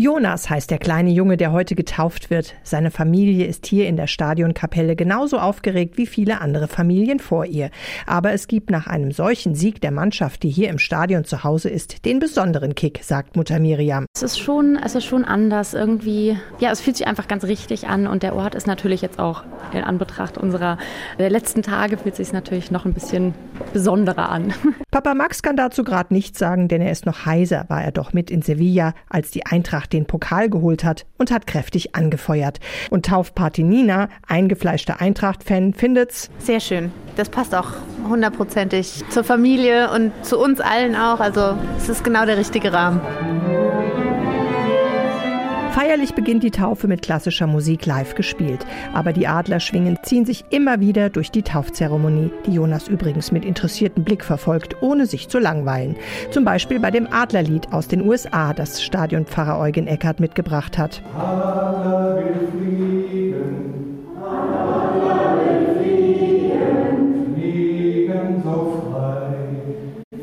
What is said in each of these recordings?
Jonas heißt der kleine Junge, der heute getauft wird. Seine Familie ist hier in der Stadionkapelle genauso aufgeregt wie viele andere Familien vor ihr. Aber es gibt nach einem solchen Sieg der Mannschaft, die hier im Stadion zu Hause ist, den besonderen Kick, sagt Mutter Miriam. Es ist schon, es ist schon anders irgendwie. Ja, es fühlt sich einfach ganz richtig an und der Ort ist natürlich jetzt auch in Anbetracht unserer letzten Tage fühlt sich natürlich noch ein bisschen besonderer an. Papa Max kann dazu gerade nichts sagen, denn er ist noch heiser, war er doch mit in Sevilla, als die Eintracht den Pokal geholt hat und hat kräftig angefeuert. Und Taufparty Nina, eingefleischter Eintracht-Fan, findet's sehr schön. Das passt auch hundertprozentig zur Familie und zu uns allen auch. Also es ist genau der richtige Rahmen. Feierlich beginnt die Taufe mit klassischer Musik live gespielt. Aber die Adlerschwingen ziehen sich immer wieder durch die Taufzeremonie, die Jonas übrigens mit interessiertem Blick verfolgt, ohne sich zu langweilen. Zum Beispiel bei dem Adlerlied aus den USA, das Stadionpfarrer Eugen Eckert mitgebracht hat. Adler will fliegen, Adler will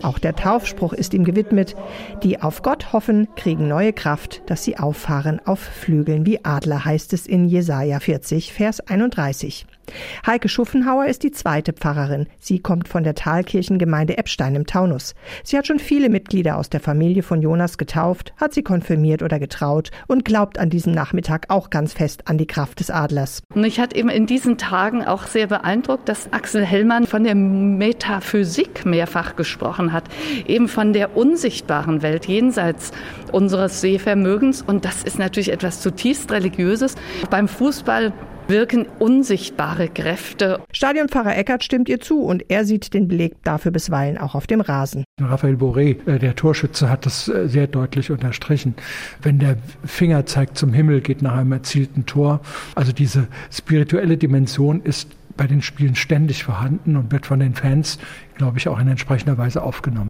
auch der Taufspruch ist ihm gewidmet. Die auf Gott hoffen, kriegen neue Kraft, dass sie auffahren auf Flügeln wie Adler, heißt es in Jesaja 40, Vers 31. Heike Schuffenhauer ist die zweite Pfarrerin. Sie kommt von der Talkirchengemeinde Eppstein im Taunus. Sie hat schon viele Mitglieder aus der Familie von Jonas getauft, hat sie konfirmiert oder getraut und glaubt an diesem Nachmittag auch ganz fest an die Kraft des Adlers. Mich hat eben in diesen Tagen auch sehr beeindruckt, dass Axel Hellmann von der Metaphysik mehrfach gesprochen hat, eben von der unsichtbaren Welt jenseits unseres Sehvermögens. Und das ist natürlich etwas zutiefst Religiöses. Beim Fußball wirken unsichtbare Kräfte. Stadionpfarrer Eckert stimmt ihr zu und er sieht den Beleg dafür bisweilen auch auf dem Rasen. Raphael Boré, äh, der Torschütze, hat das äh, sehr deutlich unterstrichen. Wenn der Finger zeigt zum Himmel, geht nach einem erzielten Tor. Also diese spirituelle Dimension ist bei den Spielen ständig vorhanden und wird von den Fans, glaube ich, auch in entsprechender Weise aufgenommen.